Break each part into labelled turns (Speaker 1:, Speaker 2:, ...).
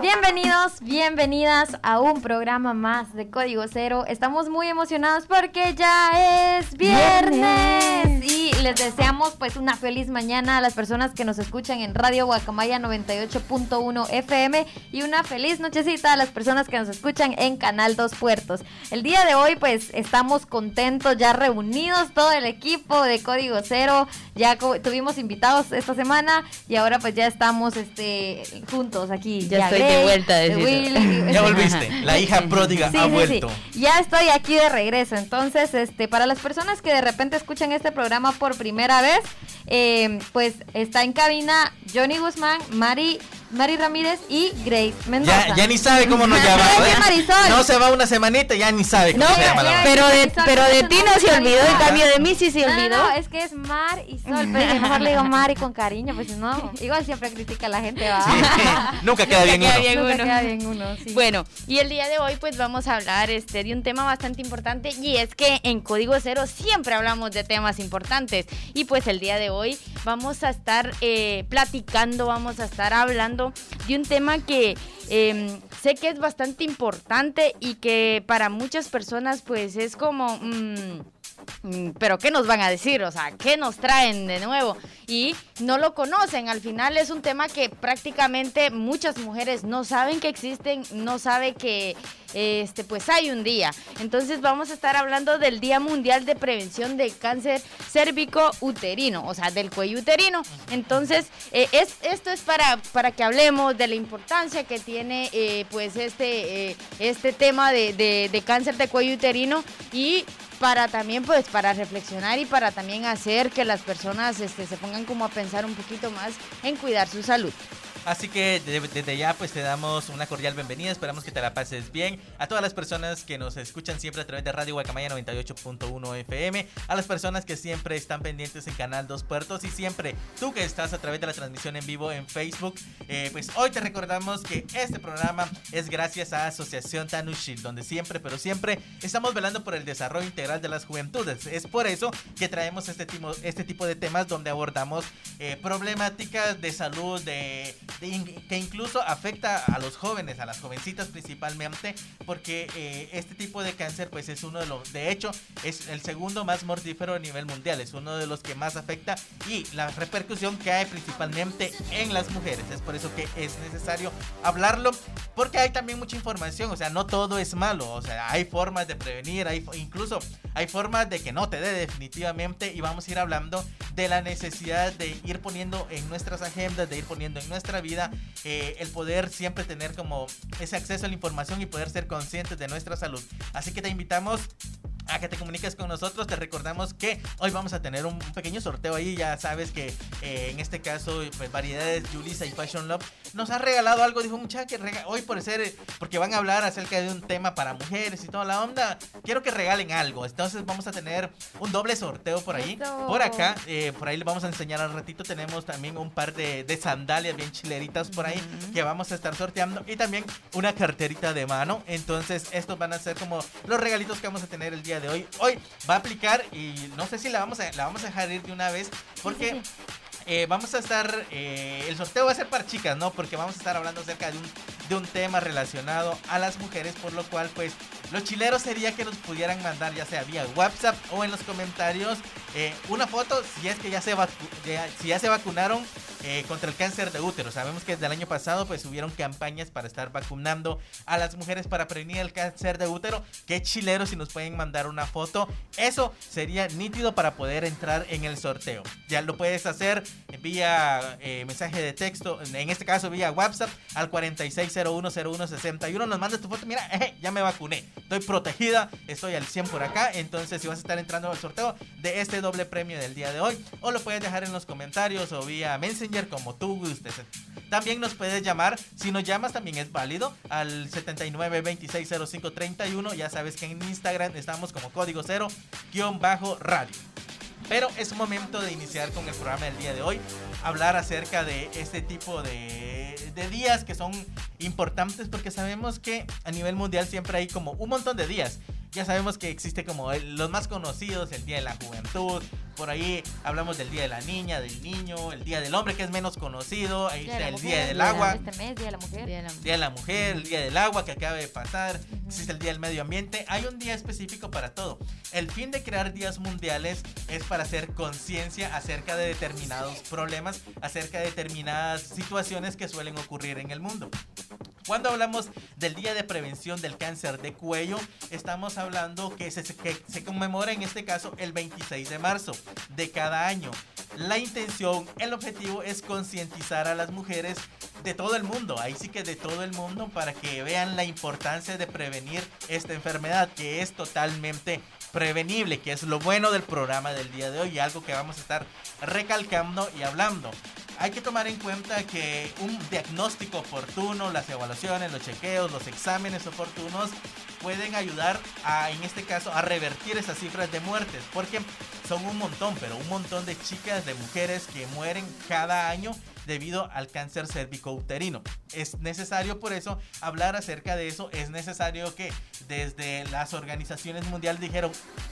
Speaker 1: Bienvenidos, bienvenidas a un programa más de Código Cero. Estamos muy emocionados porque ya es viernes, y les deseamos pues una feliz mañana a las personas que nos escuchan en Radio Guacamaya 98.1 FM y una feliz nochecita a las personas que nos escuchan en Canal Dos Puertos. El día de hoy pues estamos contentos, ya reunidos todo el equipo de Código Cero, ya tuvimos invitados esta semana y ahora pues ya estamos este juntos aquí.
Speaker 2: Ya, estoy de vuelta.
Speaker 3: De ya volviste, la hija pródiga ha vuelto.
Speaker 1: Ya estoy aquí de regreso. Entonces, este, para las personas que de repente escuchan este programa por primera vez, eh, pues está en cabina Johnny Guzmán, Mari Mari Ramírez y Grace Mendoza.
Speaker 3: Ya, ya ni sabe cómo nos llama. No se va una semanita, ya ni sabe cómo se llama.
Speaker 2: pero de, pero de ti no se olvidó, en cambio de mí sí se olvidó.
Speaker 1: No, es que es Mar y Sol, pero mejor le digo Mar y con cariño, pues no, igual siempre critica a la gente, va.
Speaker 3: nunca queda bien
Speaker 1: uno. Nunca queda bien uno,
Speaker 2: Bueno, y el día de hoy pues vamos a hablar este, de un tema bastante importante y es que en Código Cero siempre hablamos de temas importantes y pues el día de hoy vamos a estar eh, platicando, vamos a estar hablando de un tema que em, sé que es bastante importante y que para muchas personas pues es como... Mm, Mm, pero ¿qué nos van a decir? O sea, ¿qué nos traen de nuevo? Y no lo conocen. Al final es un tema que prácticamente muchas mujeres no saben que existen, no saben que este pues hay un día. Entonces vamos a estar hablando del Día Mundial de Prevención de Cáncer Cérvico Uterino, o sea, del cuello uterino. Entonces, eh, es, esto es para, para que hablemos de la importancia que tiene eh, pues este, eh, este tema de, de cáncer de cuello uterino y para también pues para reflexionar y para también hacer que las personas este, se pongan como a pensar un poquito más en cuidar su salud.
Speaker 3: Así que desde ya pues te damos una cordial bienvenida, esperamos que te la pases bien. A todas las personas que nos escuchan siempre a través de Radio Guacamaya 98.1 FM, a las personas que siempre están pendientes en Canal Dos Puertos y siempre tú que estás a través de la transmisión en vivo en Facebook, eh, pues hoy te recordamos que este programa es gracias a Asociación Tanushil, donde siempre, pero siempre estamos velando por el desarrollo integral de las juventudes. Es por eso que traemos este tipo, este tipo de temas donde abordamos eh, problemáticas de salud, de que incluso afecta a los jóvenes, a las jovencitas principalmente, porque eh, este tipo de cáncer pues es uno de los, de hecho es el segundo más mortífero a nivel mundial, es uno de los que más afecta y la repercusión que hay principalmente en las mujeres, es por eso que es necesario hablarlo, porque hay también mucha información, o sea, no todo es malo, o sea, hay formas de prevenir, hay incluso hay formas de que no te dé definitivamente y vamos a ir hablando de la necesidad de ir poniendo en nuestras agendas, de ir poniendo en nuestra vida, eh, el poder siempre tener como ese acceso a la información y poder ser conscientes de nuestra salud. Así que te invitamos a que te comuniques con nosotros. Te recordamos que hoy vamos a tener un, pequeño sorteo ahí. Ya sabes que eh, en este caso, pues variedades Julissa y Fashion Love nos ha regalado algo. Dijo mucha que hoy por ser, porque van a hablar acerca de un tema para mujeres y toda la onda. Quiero que regalen algo. Entonces vamos a tener un doble sorteo por ahí. Por acá, eh, por ahí le vamos a enseñar al ratito. Tenemos también un par de, sandalias bien chileritas por ahí que vamos a estar sorteando. Y también una carterita de mano. Entonces estos van a ser como los regalitos que vamos a tener el día de hoy. Hoy va a aplicar y no sé si la vamos a, la vamos a dejar ir de una vez porque eh, vamos a estar, eh, el sorteo va a ser para chicas, ¿no? Porque vamos a estar hablando acerca de un, de un tema relacionado a las mujeres, por lo cual pues lo chilero sería que nos pudieran mandar ya sea vía WhatsApp o en los comentarios eh, una foto si es que ya se, si ya se vacunaron contra el cáncer de útero. Sabemos que desde el año pasado pues hubieron campañas para estar vacunando a las mujeres para prevenir el cáncer de útero. Qué chilero si nos pueden mandar una foto. Eso sería nítido para poder entrar en el sorteo. Ya lo puedes hacer vía eh, mensaje de texto, en este caso vía WhatsApp al 46010161. Nos mandas tu foto. Mira, eh, ya me vacuné. Estoy protegida. Estoy al 100 por acá. Entonces si vas a estar entrando al sorteo de este doble premio del día de hoy. O lo puedes dejar en los comentarios o vía Messenger como tú gustes. También nos puedes llamar, si nos llamas también es válido, al 79 Ya sabes que en Instagram estamos como código cero guion bajo radio. Pero es momento de iniciar con el programa del día de hoy, hablar acerca de este tipo de, de, días que son importantes porque sabemos que a nivel mundial siempre hay como un montón de días. Ya sabemos que existe como los más conocidos, el Día de la Juventud, por ahí hablamos del Día de la Niña, del Niño, el Día del Hombre, que es menos conocido. Ahí está el Día del Agua.
Speaker 1: Este mes, Día de la Mujer.
Speaker 3: Día de la, Mujer, el Día del Agua que acaba de pasar. Existe el Día del Medio Ambiente. Hay un día específico para todo. El fin de crear días mundiales es para hacer conciencia acerca de determinados problemas, acerca de determinadas situaciones que suelen ocurrir en el mundo. Cuando hablamos del Día de Prevención del Cáncer de Cuello, estamos hablando que se, conmemora en este caso el 26 de marzo de cada año. La intención, el objetivo es concientizar a las mujeres de todo el mundo, ahí sí que de todo el mundo, para que vean la importancia de prevenir esta enfermedad que es totalmente prevenible, que es lo bueno del programa del día de hoy y algo que vamos a estar recalcando y hablando. Hay que tomar en cuenta que un diagnóstico oportuno, las evaluaciones, los chequeos, los exámenes oportunos pueden ayudar a, en este caso, a revertir esas cifras de muertes, porque son un montón, pero un montón de chicas, de mujeres que mueren cada año debido al cáncer cérvico-uterino. Es necesario por eso hablar acerca de eso. Es necesario que desde las organizaciones mundiales dijeron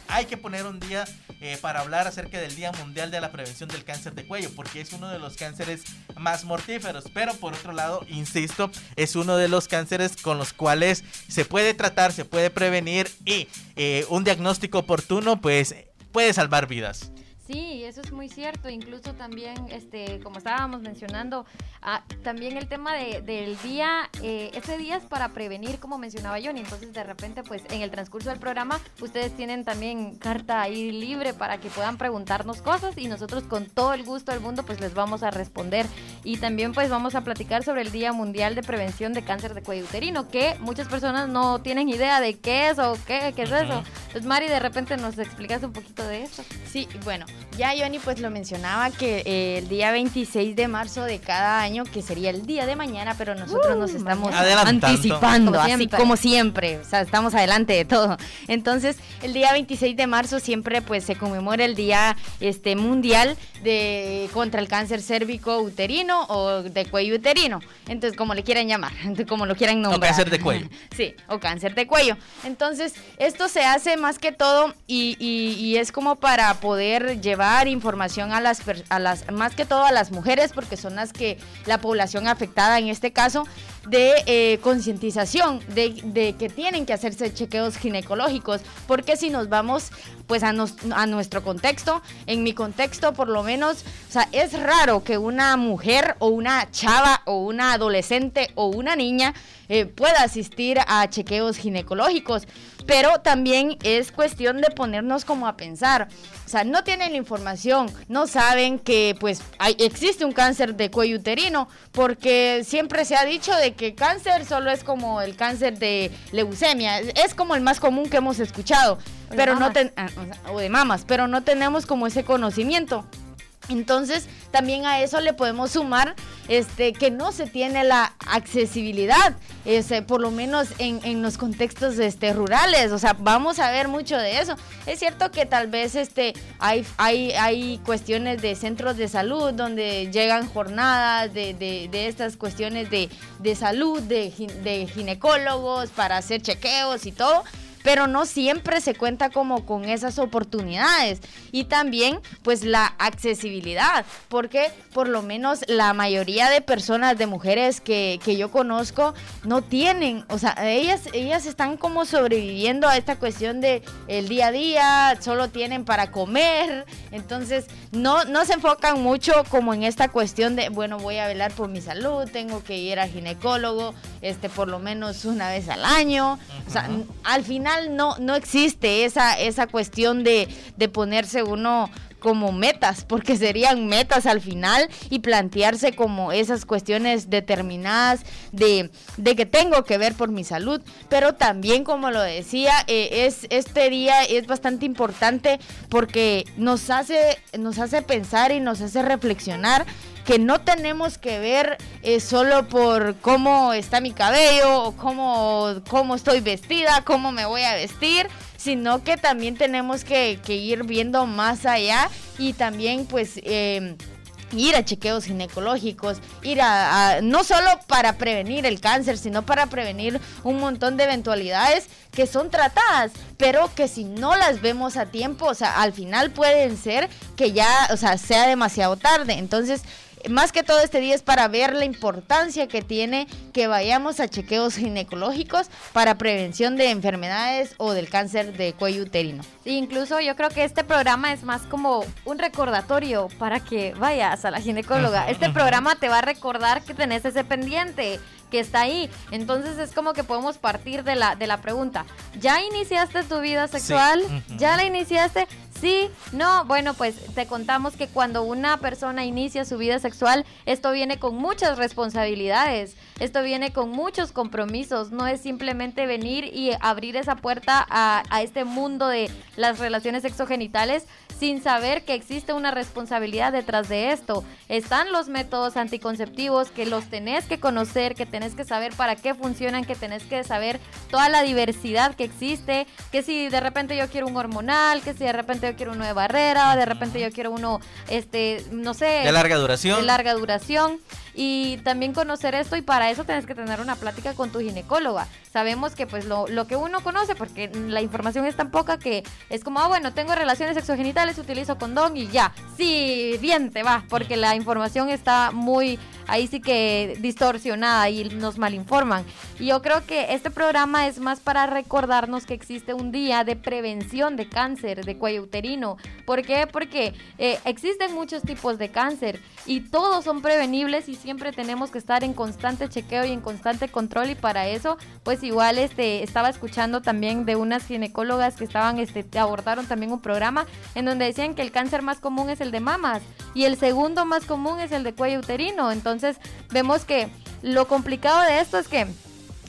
Speaker 3: hay que poner un día eh, para hablar acerca del Día Mundial de la Prevención del Cáncer de Cuello, porque es uno de los cánceres más mortíferos. Pero por otro lado, insisto, es uno de los cánceres con los cuales se puede tratar, se puede prevenir y eh, un diagnóstico oportuno, pues puede salvar vidas.
Speaker 1: Sí, eso es muy cierto. Incluso también, este, como estábamos mencionando, ah, también el tema de, del día, eh, ese día es para prevenir, como mencionaba Johnny. Entonces, de repente, pues en el transcurso del programa, ustedes tienen también carta ahí libre para que puedan preguntarnos cosas y nosotros con todo el gusto del mundo, pues les vamos a responder. Y también, pues vamos a platicar sobre el Día Mundial de Prevención de Cáncer de Cuello Uterino, que muchas personas no tienen idea de qué es o qué, qué es eso. Pues Mari, de repente nos explicas un poquito de eso.
Speaker 2: Sí, bueno, ya Johnny pues lo mencionaba que eh, el día 26 de marzo de cada año, que sería el día de mañana, pero nosotros nos uh, estamos anticipando, así como siempre, o sea, estamos adelante de todo. Entonces, el día 26 de marzo siempre pues se conmemora el día este mundial de contra el cáncer cérvico uterino o de cuello uterino. Entonces, como le quieran llamar, como lo quieran nombrar.
Speaker 3: O cáncer de cuello.
Speaker 2: Sí, o cáncer de cuello. Entonces, esto se hace más que todo y, y es como para poder llevar información a las, a las, más que todo a las mujeres, porque son las que, la población afectada en este caso, de eh, concientización de, que tienen que hacerse chequeos ginecológicos, porque si nos vamos pues a, a nuestro contexto, en mi contexto por lo menos, o sea, es raro que una mujer o una chava o una adolescente o una niña eh, pueda asistir a chequeos ginecológicos pero también es cuestión de ponernos como a pensar. O sea, no tienen la información, no saben que pues hay, existe un cáncer de cuello uterino, porque siempre se ha dicho de que cáncer solo es como el cáncer de leucemia, es como el más común que hemos escuchado, pero no ah, o de mamas, pero no tenemos como ese conocimiento. Entonces, también a eso le podemos sumar este, que no se tiene la accesibilidad, este, por lo menos en, los contextos este, rurales. O sea, vamos a ver mucho de eso. Es cierto que tal vez este, hay, hay, hay cuestiones de centros de salud donde llegan jornadas de, de, estas cuestiones de, de salud, de, de ginecólogos para hacer chequeos y todo pero no siempre se cuenta como con esas oportunidades. Y también pues la accesibilidad, porque por lo menos la mayoría de personas, de mujeres que, que yo conozco, no tienen, o sea, ellas, ellas están como sobreviviendo a esta cuestión de el día a día, solo tienen para comer, entonces no, no se enfocan mucho como en esta cuestión de, bueno, voy a velar por mi salud, tengo que ir al ginecólogo, este, por lo menos una vez al año, o sea, al final no, no existe esa, esa cuestión de, de ponerse uno como metas, porque serían metas al final y plantearse como esas cuestiones determinadas de, de que tengo que ver por mi salud, pero también como lo decía, eh, es este día es bastante importante porque nos hace, nos hace pensar y nos hace reflexionar que no tenemos que ver eh, solo por cómo está mi cabello o cómo, cómo estoy vestida, cómo me voy a vestir, sino que también tenemos que, ir viendo más allá y también pues... Eh, ir a chequeos ginecológicos, ir a, a, no solo para prevenir el cáncer, sino para prevenir un montón de eventualidades que son tratadas, pero que si no las vemos a tiempo, o sea, al final pueden ser que ya, o sea, sea demasiado tarde. Entonces, más que todo este día es para ver la importancia que tiene que vayamos a chequeos ginecológicos para prevención de enfermedades o del cáncer de cuello uterino.
Speaker 1: Sí, incluso yo creo que este programa es más como un recordatorio para que vayas a la ginecóloga. Este programa te va a recordar que tenés ese pendiente que está ahí. Entonces es como que podemos partir de la, de la pregunta, ¿ya iniciaste tu vida sexual? Sí. ¿Ya la iniciaste? Sí, no, bueno, pues te contamos que cuando una persona inicia su vida sexual, esto viene con muchas responsabilidades, esto viene con muchos compromisos, no es simplemente venir y abrir esa puerta a, a este mundo de las relaciones sexogenitales sin saber que existe una responsabilidad detrás de esto. Están los métodos anticonceptivos que los tenés que conocer, que tenés que saber para qué funcionan, que tenés que saber toda la diversidad que existe, que si de repente yo quiero un hormonal, que si de repente yo quiero uno de barrera, de repente yo quiero uno, este, no sé.
Speaker 3: De larga duración.
Speaker 1: De larga duración y también conocer esto y para eso tienes que tener una plática con tu ginecóloga. Sabemos que pues lo, lo, que uno conoce, porque la información es tan poca que es como, ah, bueno, tengo relaciones sexogenitales, utilizo condón y ya. Sí, bien te va, porque la información está muy, ahí sí que distorsionada y nos malinforman. Y yo creo que este programa es más para recordarnos que existe un día de prevención de cáncer de cuello uterino. ¿Por qué? Porque eh, existen muchos tipos de cáncer y todos son prevenibles y siempre tenemos que estar en constante chequeo y en constante control y para eso pues igual este estaba escuchando también de unas ginecólogas que estaban este abordaron también un programa en donde decían que el cáncer más común es el de mamas y el segundo más común es el de cuello uterino. Entonces vemos que lo complicado de esto es que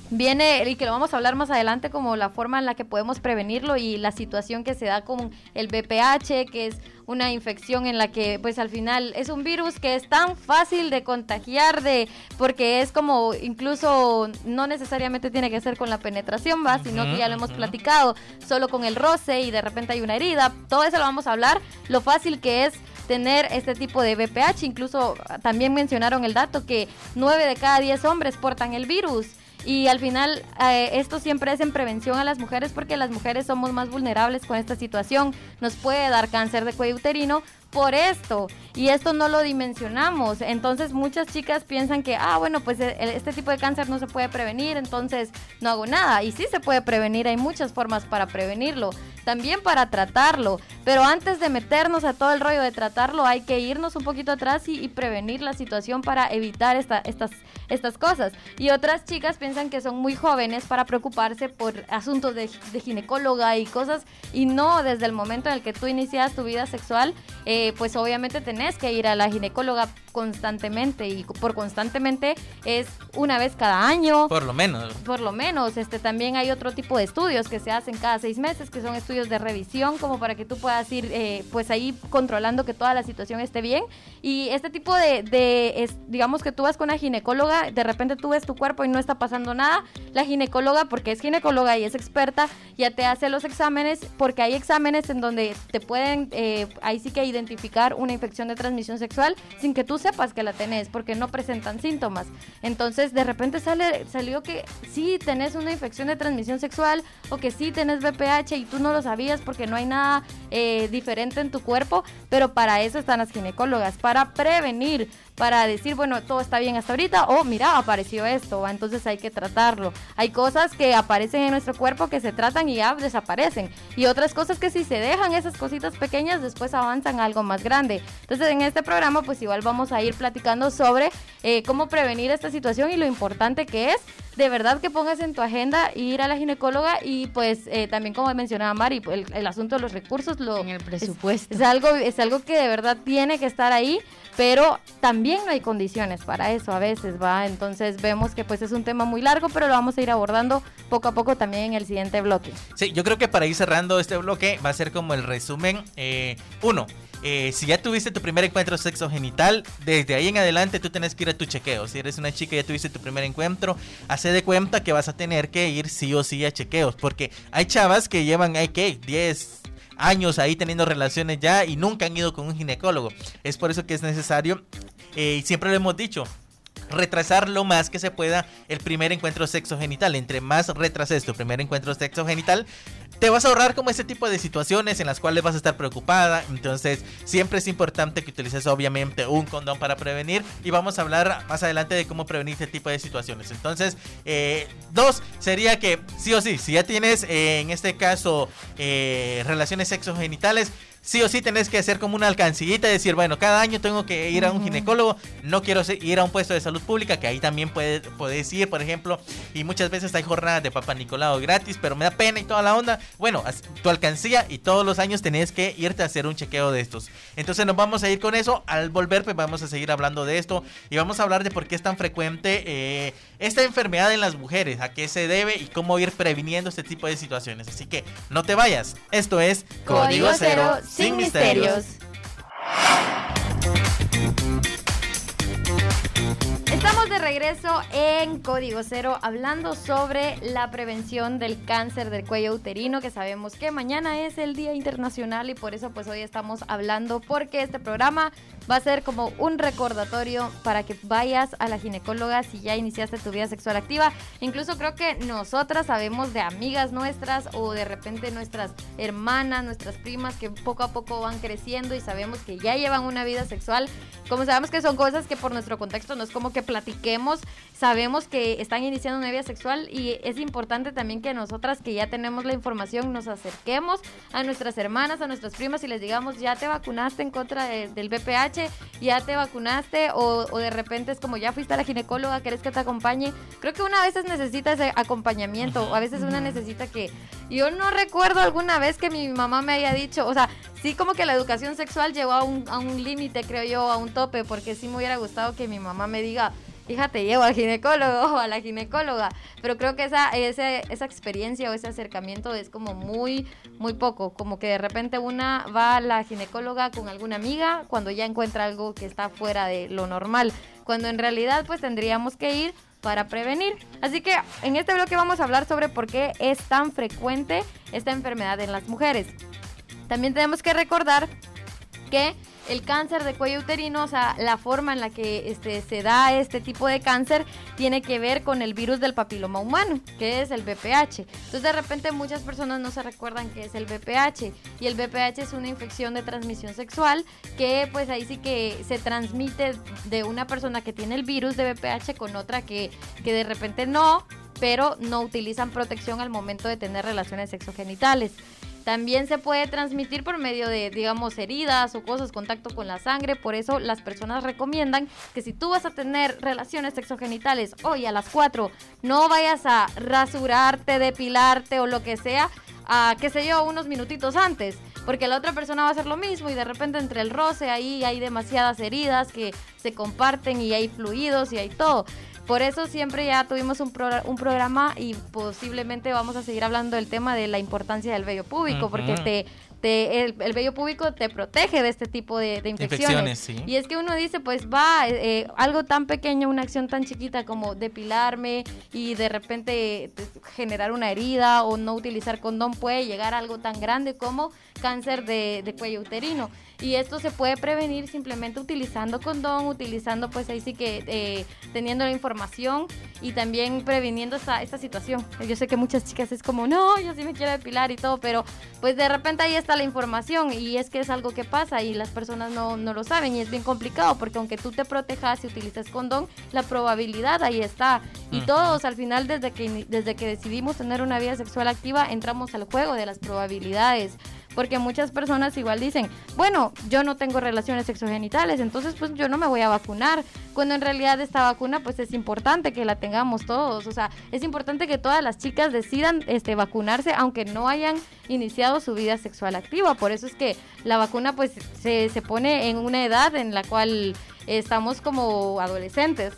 Speaker 1: viene y que lo vamos a hablar más adelante como la forma en la que podemos prevenirlo y la situación que se da con el BPH que es una infección en la que pues al final es un virus que es tan fácil de contagiar de porque es como incluso no necesariamente tiene que ser con la penetración va, sino que ya lo hemos platicado, solo con el roce y de repente hay una herida, todo eso lo vamos a hablar, lo fácil que es tener este tipo de BPH, incluso también mencionaron el dato que 9 de cada 10 hombres portan el virus. Y al final eh, esto siempre es en prevención a las mujeres porque las mujeres somos más vulnerables con esta situación. Nos puede dar cáncer de cuello uterino por esto y esto no lo dimensionamos. Entonces muchas chicas piensan que, ah, bueno, pues este tipo de cáncer no se puede prevenir, entonces no hago nada. Y sí se puede prevenir, hay muchas formas para prevenirlo, también para tratarlo. Pero antes de meternos a todo el rollo de tratarlo, hay que irnos un poquito atrás y, y prevenir la situación para evitar esta, estas, estas cosas. Y otras chicas piensan que son muy jóvenes para preocuparse por asuntos de, de ginecóloga y cosas, y no desde el momento en el que tú inicias tu vida sexual. Eh, pues obviamente tenés que ir a la ginecóloga constantemente y por constantemente es una vez cada año.
Speaker 3: Por lo menos.
Speaker 1: Por lo menos. Este también hay otro tipo de estudios que se hacen cada seis meses, que son estudios de revisión, como para que tú puedas ir eh, pues ahí controlando que toda la situación esté bien. Y este tipo de, de es, digamos que tú vas con una ginecóloga, de repente tú ves tu cuerpo y no está pasando nada, la ginecóloga, porque es ginecóloga y es experta, ya te hace los exámenes, porque hay exámenes en donde te pueden, eh, ahí sí que identificar una infección de transmisión sexual sin que tú sepas que la tenés, porque no presentan síntomas. Entonces, de repente sale, salió que sí tenés una infección de transmisión sexual o que sí tenés VPH y tú no lo sabías porque no hay nada eh, diferente en tu cuerpo, pero para eso están las ginecólogas, para prevenir, para decir, bueno, todo está bien hasta ahorita, o mira, apareció esto, entonces hay que tratarlo. Hay cosas que aparecen en nuestro cuerpo que se tratan y ya desaparecen, y otras cosas que si se dejan esas cositas pequeñas, después avanzan a algo más grande. Entonces en este programa, pues igual vamos a ir platicando sobre eh, cómo prevenir esta situación y lo importante que es de verdad que pongas en tu agenda ir a la ginecóloga y pues eh, también como mencionaba Mari, el, el, asunto de los recursos lo,
Speaker 2: en el presupuesto.
Speaker 1: Es, es, algo, es algo que de verdad tiene que estar ahí, pero también no hay condiciones para eso a veces, ¿va? Entonces vemos que pues es un tema muy largo, pero lo vamos a ir abordando poco a poco también en el siguiente bloque.
Speaker 3: Sí, yo creo que para ir cerrando este bloque va a ser como el resumen. Eh, uno, eh, si ya tuviste tu primer encuentro sexo genital, desde ahí en adelante tú tienes que ir a tu chequeo. Si eres una chica y ya tuviste tu primer encuentro, hace de cuenta que vas a tener que ir sí o sí a chequeos. Porque hay chavas que llevan, hay que 10 años ahí teniendo relaciones ya y nunca han ido con un ginecólogo. Es por eso que es necesario, eh, y siempre lo hemos dicho, retrasar lo más que se pueda el primer encuentro sexo genital. Entre más retrases tu primer encuentro sexo genital, te vas a ahorrar como ese tipo de situaciones en las cuales vas a estar preocupada. Entonces, siempre es importante que utilices obviamente un condón para prevenir. Y vamos a hablar más adelante de cómo prevenir este tipo de situaciones. Entonces, eh, dos, sería que sí o sí, si ya tienes eh, en este caso eh, relaciones sexogenitales, sí o sí tenés que hacer como una alcancillita y decir, bueno, cada año tengo que ir a un ginecólogo, no quiero ir a un puesto de salud pública, que ahí también puedes, puedes ir, por ejemplo, y muchas veces hay jornadas de Papá Nicolau gratis, pero me da pena y toda la onda. Bueno, tu alcancía y todos los años tenés que irte a hacer un chequeo de estos. Entonces nos vamos a ir con eso, al volver pues vamos a seguir hablando de esto y vamos a hablar de por qué es tan frecuente eh, esta enfermedad en las mujeres, a qué se debe y cómo ir previniendo este tipo de situaciones. Así que no te vayas, esto es
Speaker 1: Código, Código Cero sin misterios. Regreso en Código Cero hablando sobre la prevención del cáncer del cuello uterino, que sabemos que mañana es el Día Internacional y por eso pues hoy estamos hablando porque este programa va a ser como un recordatorio para que vayas a la ginecóloga si ya iniciaste tu vida sexual activa. Incluso creo que nosotras sabemos de amigas nuestras o de repente nuestras hermanas, nuestras primas que poco a poco van creciendo y sabemos que ya llevan una vida sexual. Como sabemos que son cosas que por nuestro contexto no es como que platiquemos, sabemos que están iniciando una vida sexual y es importante también que nosotras que ya tenemos la información nos acerquemos a nuestras hermanas, a nuestras primas y les digamos, ya te vacunaste en contra de, del VPH, ya te vacunaste o, o, de repente es como ya fuiste a la ginecóloga, querés que te acompañe. Creo que una veces necesita ese acompañamiento, o a veces una necesita que... Yo no recuerdo alguna vez que mi mamá me haya dicho, o sea, sí como que la educación sexual llegó a un, a un límite, creo yo, a un tope, porque sí me hubiera gustado que mi mamá me diga, hija, llevo al ginecólogo o a la ginecóloga. Pero creo que esa, esa, esa experiencia o ese acercamiento es como muy, muy poco. Como que de repente una va a la ginecóloga con alguna amiga cuando ya encuentra algo que está fuera de lo normal. Cuando en realidad pues tendríamos que ir para prevenir. Así que en este bloque vamos a hablar sobre por qué es tan frecuente esta enfermedad en las mujeres. También tenemos que recordar que el cáncer de cuello uterino, o sea, la forma en la que este, se da este tipo de cáncer tiene que ver con el virus del papiloma humano, que es el VPH. Entonces de repente muchas personas no se recuerdan qué es el VPH y el VPH es una infección de transmisión sexual que pues ahí sí que se transmite de una persona que tiene el virus de VPH con otra que, que de repente no, pero no utilizan protección al momento de tener relaciones sexogenitales. También se puede transmitir por medio de, digamos, heridas o cosas, contacto con la sangre. Por eso las personas recomiendan que si tú vas a tener relaciones sexogenitales hoy a las 4, no vayas a rasurarte, depilarte o lo que sea, a, qué sé yo, unos minutitos antes. Porque la otra persona va a hacer lo mismo y de repente entre el roce ahí hay demasiadas heridas que se comparten y hay fluidos y hay todo. Por eso siempre ya tuvimos un, pro, un, programa y posiblemente vamos a seguir hablando del tema de la importancia del vello uh -huh. porque te, te, el, el, vello púbico te protege de este tipo de, de infecciones.
Speaker 3: infecciones sí.
Speaker 1: Y es que uno dice, pues va, eh, algo tan pequeño, una acción tan chiquita como depilarme y de repente generar una herida o no utilizar condón puede llegar a algo tan grande como cáncer de, de cuello uterino. Y esto se puede prevenir simplemente utilizando condón, utilizando pues ahí sí que eh, teniendo la información y también previniendo esta, esta situación. Yo sé que muchas chicas es como, no, yo sí me quiero depilar y todo, pero pues de repente ahí está la información y es que es algo que pasa y las personas no, no lo saben y es bien complicado porque aunque tú te protejas y utilices condón, la probabilidad ahí está. Y todos al final desde que, desde que decidimos tener una vida sexual activa entramos al juego de las probabilidades porque muchas personas igual dicen, bueno, yo no tengo relaciones sexogenitales, entonces pues yo no me voy a vacunar, cuando en realidad esta vacuna pues es importante que la tengamos todos, o sea, es importante que todas las chicas decidan este vacunarse aunque no hayan iniciado su vida sexual activa, por eso es que la vacuna pues se, se pone en una edad en la cual estamos como adolescentes.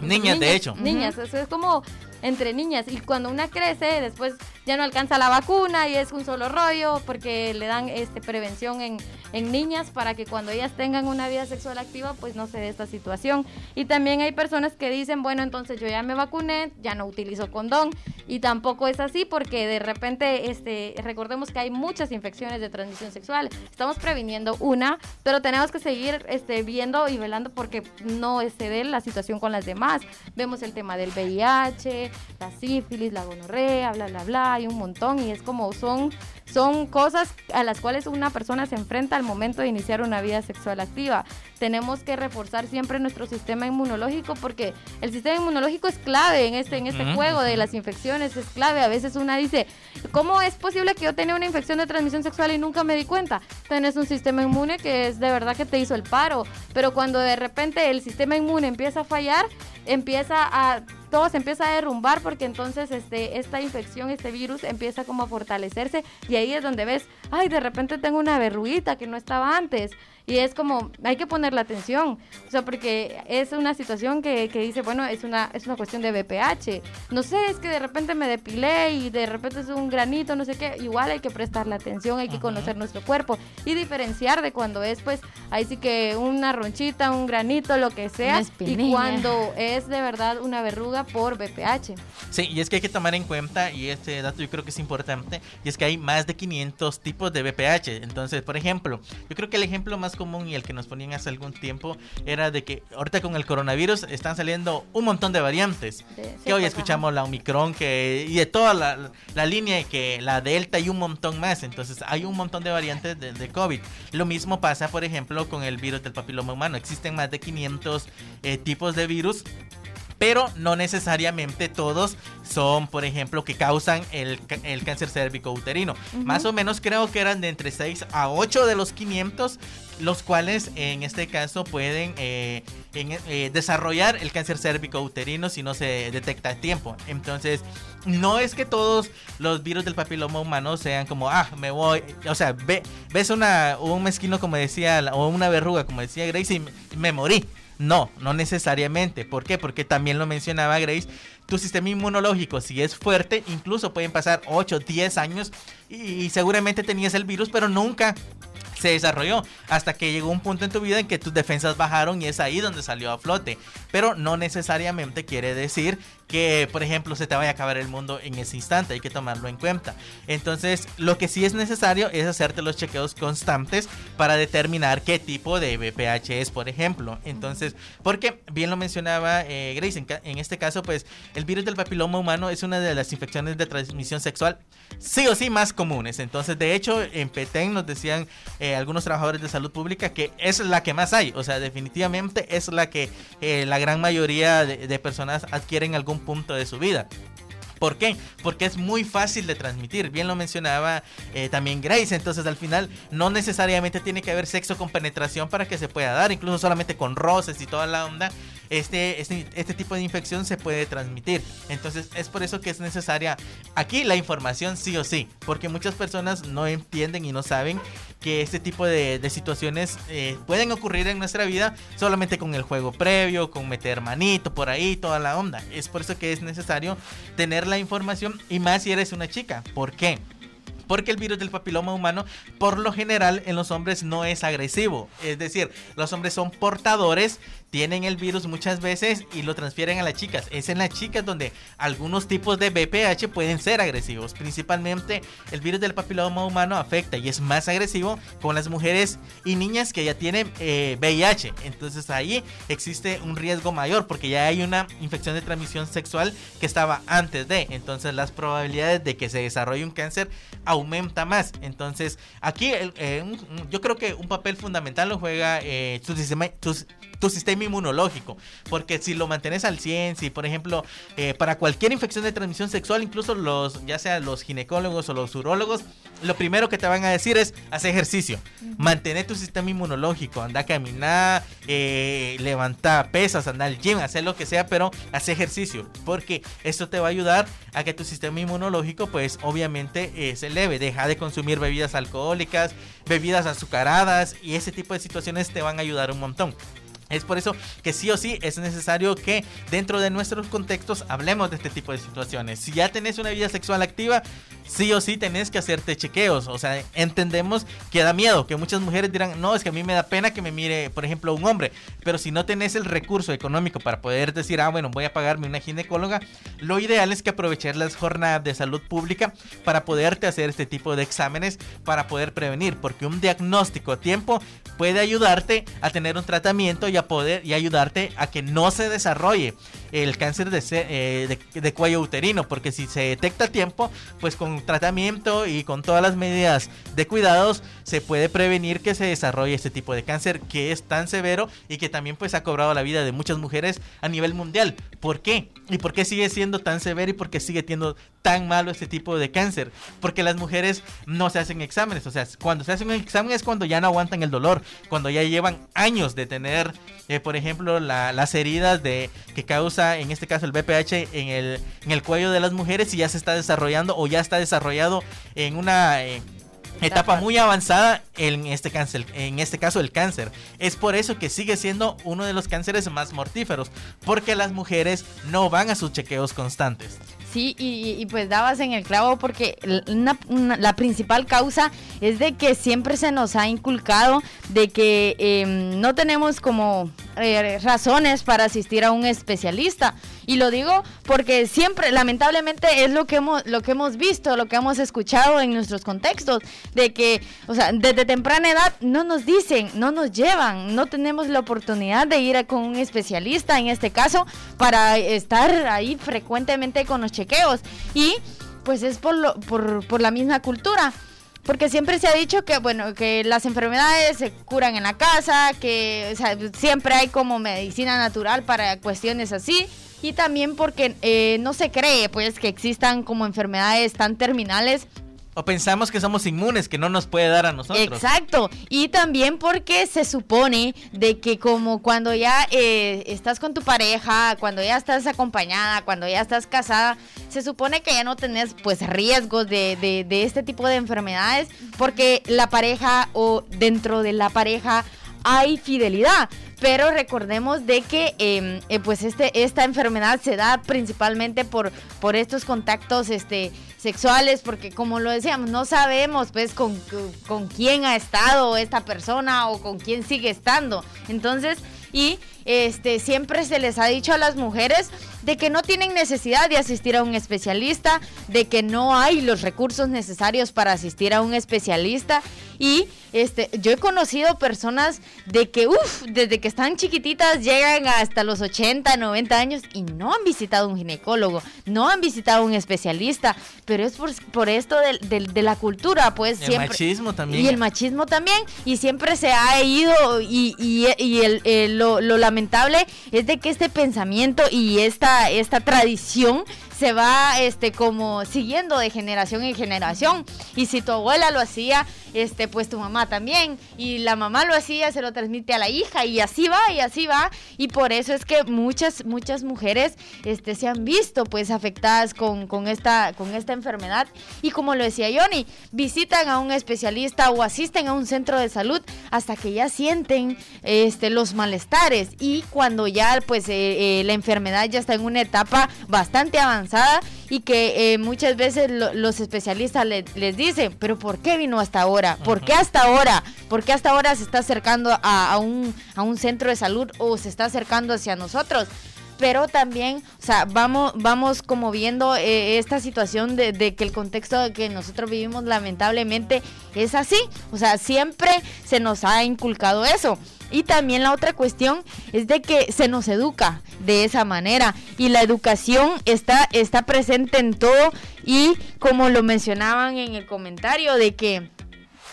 Speaker 3: Niñas, de hecho.
Speaker 1: Niñas, eso es como entre niñas. Y cuando una crece, después ya no alcanza la vacuna y es un solo rollo porque le dan este prevención en, en niñas para que cuando ellas tengan una vida sexual activa, pues no se dé esta situación. Y también hay personas que dicen, bueno, entonces yo ya me vacuné, ya no utilizo condón. Y tampoco es así porque de repente, este, recordemos que hay muchas infecciones de transmisión sexual. Estamos previniendo una, pero tenemos que seguir este, viendo y velando porque no se dé la situación con las demás. Vemos el tema del VIH, la sífilis, la gonorrea, bla, bla, bla, hay un montón y es como son, son cosas a las cuales una persona se enfrenta al momento de iniciar una vida sexual activa. Tenemos que reforzar siempre nuestro sistema inmunológico porque el sistema inmunológico es clave en este, en este juego de las infecciones, es clave. A veces una dice, ¿cómo es posible que yo tenga una infección de transmisión sexual y nunca me di cuenta? Tienes un sistema inmune que es de verdad que te hizo el paro, pero cuando de repente el sistema inmune empieza a fallar, empieza a todo se empieza a derrumbar porque entonces este, esta infección, este virus empieza como a fortalecerse y ahí es donde ves, ay, de repente tengo una verruguita que no estaba antes. Y es como, hay que ponerle atención, o sea, porque es una situación que, que, dice, bueno, es una, es una cuestión de BPH. No sé, es que de repente me depilé y de repente es un granito, no sé qué. Igual hay que prestarle atención, hay que conocer nuestro cuerpo y diferenciar de cuando es, pues, ahí sí que una ronchita, un granito, lo que sea. Y cuando es de verdad una verruga por BPH.
Speaker 3: Sí, y es que hay que tomar en cuenta, y este dato yo creo que es importante, y es que hay más de 500 tipos de BPH. Entonces, por ejemplo, yo creo que el ejemplo más común y el que nos ponían hace algún tiempo era de que ahorita con el coronavirus están saliendo un montón de variantes. que hoy escuchamos la Omicron que, y de toda la, la, línea, que la Delta y un montón más. Entonces hay un montón de variantes de, de, COVID. Lo mismo pasa, por ejemplo, con el virus del papiloma humano. Existen más de 500 eh, tipos de virus pero no necesariamente todos son, por ejemplo, que causan el, el cáncer cérvico-uterino. Uh -huh. Más o menos creo que eran de entre 6 a 8 de los 500, los cuales en este caso pueden eh, en, eh, desarrollar el cáncer cérvico-uterino si no se detecta a tiempo. Entonces, no es que todos los virus del papiloma humano sean como, ah, me voy, o sea, ve, ves una, un mezquino como decía, o una verruga como decía Grace y me, me morí. No, no necesariamente. ¿Por qué? Porque también lo mencionaba Grace. Tu sistema inmunológico, si es fuerte, incluso pueden pasar 8, 10 años y, y seguramente tenías el virus, pero nunca se desarrolló hasta que llegó un punto en tu vida en que tus defensas bajaron y es ahí donde salió a flote. Pero no necesariamente quiere decir que, por ejemplo, se te vaya a acabar el mundo en ese instante. Hay que tomarlo en cuenta. Entonces, lo que sí es necesario es hacerte los chequeos constantes para determinar qué tipo de BPH es, por ejemplo. Entonces, porque bien lo mencionaba eh, Grace, en, este caso, pues el virus del papiloma humano es una de las infecciones de transmisión sexual sí o sí más comunes. Entonces, de hecho, en Petén nos decían eh, algunos trabajadores de salud pública que es la que más hay. O sea, definitivamente es la que eh, la gran mayoría de, de personas adquieren punto de su vida. ¿Por qué? Porque es muy fácil de transmitir. Bien lo mencionaba eh, también Grace. Entonces al final no necesariamente tiene que haber sexo con penetración para que se pueda dar. Incluso solamente con roces y toda la onda. Este, este, este tipo de infección se puede transmitir. Entonces es por eso que es necesaria aquí la información sí o sí. Porque muchas personas no entienden y no saben que este tipo de, de situaciones eh, pueden ocurrir en nuestra vida solamente con el juego previo, con meter manito por ahí, toda la onda. Es por eso que es necesario tener la información y más si eres una chica. ¿Por qué? Porque el virus del papiloma humano, por lo general, en los hombres no es agresivo. Es decir, los hombres son portadores, tienen el virus muchas veces y lo transfieren a las chicas. Es en las chicas donde algunos tipos de BPH pueden ser agresivos. Principalmente el virus del papiloma humano afecta y es más agresivo con las mujeres y niñas que ya tienen VIH. Eh, Entonces ahí existe un riesgo mayor porque ya hay una infección de transmisión sexual que estaba antes de. Entonces las probabilidades de que se desarrolle un cáncer aumenta más. Entonces, aquí eh, yo creo que un papel fundamental lo juega eh, tu, sistema, tu, sistema inmunológico. Porque si lo mantienes al 100, si por ejemplo, eh, para cualquier infección de transmisión sexual, incluso los, ya sea los ginecólogos o los urólogos, lo primero que te van a decir es hacer ejercicio. Mantener tu sistema inmunológico, anda a caminar, eh, levanta pesas, anda al gym, hacer lo que sea, pero hacer ejercicio. Porque esto te va a ayudar a que tu sistema inmunológico, pues obviamente eh, se eleve. Deja de consumir bebidas alcohólicas, bebidas azucaradas y ese tipo de situaciones te van a ayudar un montón. Es por eso que sí o sí es necesario que dentro de nuestros contextos hablemos de este tipo de situaciones. Si ya tenés una vida sexual activa, sí o sí tenés que hacerte chequeos. O sea, entendemos que da miedo, que muchas mujeres dirán, no, es que a mí me da pena que me mire, por ejemplo, un hombre. Pero si no tenés el recurso económico para poder decir, ah, bueno, voy a pagarme una ginecóloga, lo ideal es que aprovechar las jornadas de salud pública para poderte hacer este tipo de exámenes para poder prevenir. Porque un diagnóstico a tiempo puede ayudarte a tener un tratamiento y a poder y ayudarte a que no se desarrolle el cáncer de, eh, de, cuello uterino, porque si se detecta a tiempo, pues con tratamiento y con todas las medidas de cuidados se puede prevenir que se desarrolle este tipo de cáncer que es tan severo y que también pues ha cobrado la vida de muchas mujeres a nivel mundial. ¿Por qué? ¿Y por qué sigue siendo tan severo y por qué sigue teniendo tan malo este tipo de cáncer? Porque las mujeres no se hacen exámenes, o sea, cuando se hacen un examen es cuando ya no aguantan el dolor, cuando ya llevan años de tener, eh, por ejemplo, las heridas de que causa en este caso el BPH, en el, en el cuello de las mujeres y ya se está desarrollando o ya está desarrollado en una... Eh, etapa muy avanzada en este cáncer, en este caso el cáncer. Es por eso que sigue siendo uno de los cánceres más mortíferos, porque las mujeres no van a sus chequeos constantes.
Speaker 2: Sí, y, pues dabas en el clavo porque la principal causa es de que siempre se nos ha inculcado de que em, no tenemos como eh, razones para asistir a un especialista. Y lo digo porque siempre, lamentablemente, es lo que hemos, lo que hemos visto, lo que hemos escuchado en nuestros contextos, de que, o sea, desde temprana edad no nos dicen, no nos llevan, no tenemos la oportunidad de ir con un especialista, en este caso, para estar ahí frecuentemente con los y pues es por, lo, por, por la misma cultura. Porque siempre se ha dicho que, bueno, que las enfermedades se curan en la casa, que siempre hay como medicina natural para cuestiones así. Y también porque eh, no se cree, pues, que existan como enfermedades tan terminales
Speaker 3: o pensamos que somos inmunes, que no nos puede dar a nosotros.
Speaker 2: Exacto. Y también porque se supone de que como cuando ya eh, estás con tu pareja, cuando ya estás acompañada, cuando ya estás casada, se supone que ya no tenés pues riesgos de, de, este tipo de enfermedades porque la pareja o dentro de la pareja hay fidelidad. Pero recordemos de que em, eh, pues este, esta enfermedad se da principalmente por, por estos contactos este, sexuales, porque como lo decíamos, no sabemos pues con, con quién ha estado esta persona o con quién sigue estando. Entonces, y este siempre se les ha dicho a las mujeres de que no tienen necesidad de asistir a un especialista, de que no hay los recursos necesarios para asistir a un especialista. Y este yo he conocido personas de que uff, desde que están chiquititas llegan hasta los 80, 90 años y no han visitado un ginecólogo, no han visitado un especialista, pero es por, por esto de, de, la cultura, pues
Speaker 3: El machismo también.
Speaker 2: Y el machismo también. Y siempre se ha ido y, y, y el, lo, lo lamentable es de que este pensamiento y esta, esta tradición se va este como siguiendo de generación en generación. Y si tu abuela lo hacía este pues tu mamá también. Y la mamá lo hacía se lo transmite a la hija. Y así va y así va. Y por eso es que muchas muchas mujeres este se han visto pues afectadas con, con esta con esta enfermedad. Y como lo decía Johnny visitan a un especialista o asisten a un centro de salud hasta que ya sienten este los malestares. Y cuando ya pues eh, eh, la enfermedad ya está en una etapa bastante avanzada y que eh, muchas veces los especialistas les dicen, pero ¿por qué vino hasta ahora? ¿Por qué hasta ahora? ¿Por qué hasta ahora se está acercando a, un, a un centro de salud o se está acercando hacia nosotros? pero también, o sea, vamos, vamos como viendo eh, esta situación de, de, que el contexto que nosotros vivimos lamentablemente es así, o sea, siempre se nos ha inculcado eso. Y también la otra cuestión es de que se nos educa de esa manera. Y la educación está, está presente en todo. Y como lo mencionaban en el comentario de que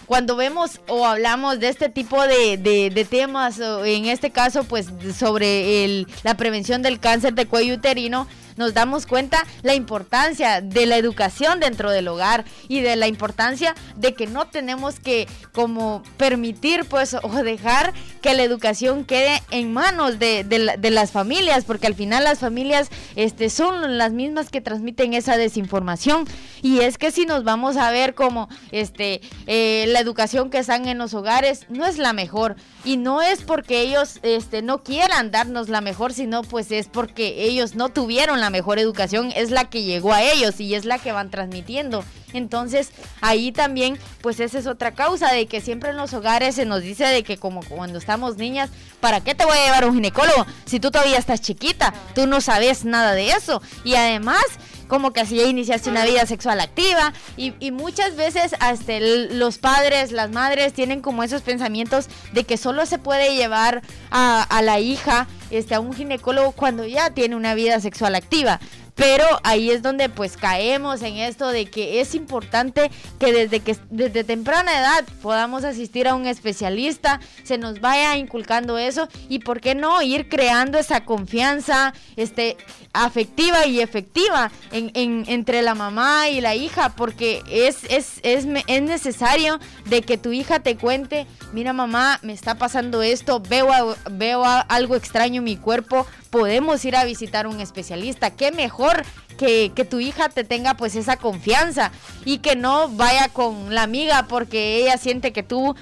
Speaker 2: cuando vemos o hablamos de este tipo de, temas, en este caso pues sobre el, la prevención del cáncer de cuello uterino, nos damos cuenta la importancia de la educación dentro del hogar y de la importancia de que no tenemos que como permitir pues o dejar que la educación quede en manos de, las familias, porque al final las familias este, son las mismas que transmiten esa desinformación. Y es que si nos vamos a ver como este, eh, la educación que están en los hogares no es la mejor. Y no es porque ellos este, no quieran darnos la mejor, sino pues es porque ellos no tuvieron la mejor educación es la que llegó a ellos y es la que van transmitiendo. Entonces, ahí también, pues esa es otra causa de que siempre en los hogares se nos dice de que como cuando estamos niñas, ¿para qué te voy a llevar a un ginecólogo si tú todavía estás chiquita? Tú no sabes nada de eso. Y además, como que así ya iniciaste una vida sexual activa y, muchas veces hasta los padres, las madres tienen como esos pensamientos de que solo se puede llevar a, la hija este, a un ginecólogo cuando ya tiene una vida sexual activa. Pero ahí es donde pues caemos en esto de que es importante que desde que desde temprana edad podamos asistir a un especialista, se nos vaya inculcando eso y por qué no ir creando esa confianza este afectiva y efectiva en, entre la mamá y la hija, porque es, es, es, es necesario de que tu hija te cuente, mira mamá, me está pasando esto, veo, veo algo extraño en mi cuerpo, podemos ir a visitar un especialista. Qué mejor que, que, tu hija te tenga pues esa confianza y que no vaya con la amiga porque ella siente que tú,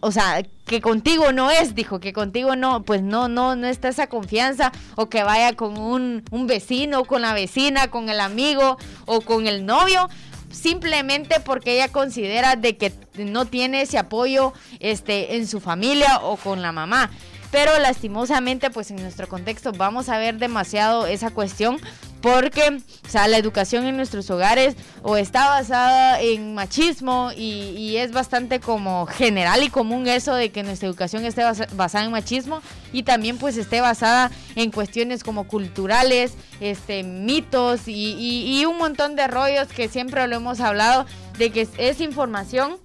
Speaker 2: o sea, que contigo no es, dijo, que contigo no, pues no, no, no está esa confianza o que vaya con un, un vecino, con la vecina, con el amigo o con el novio simplemente porque ella considera de que no tiene ese apoyo este en su familia o con la mamá pero lastimosamente pues en nuestro contexto vamos a ver demasiado esa cuestión porque o sea, la educación en nuestros hogares o está basada en machismo y, es bastante como general y común eso de que nuestra educación esté basada en machismo y también pues esté basada en cuestiones como culturales, este, mitos y, un montón de rollos que siempre lo hemos hablado de que es información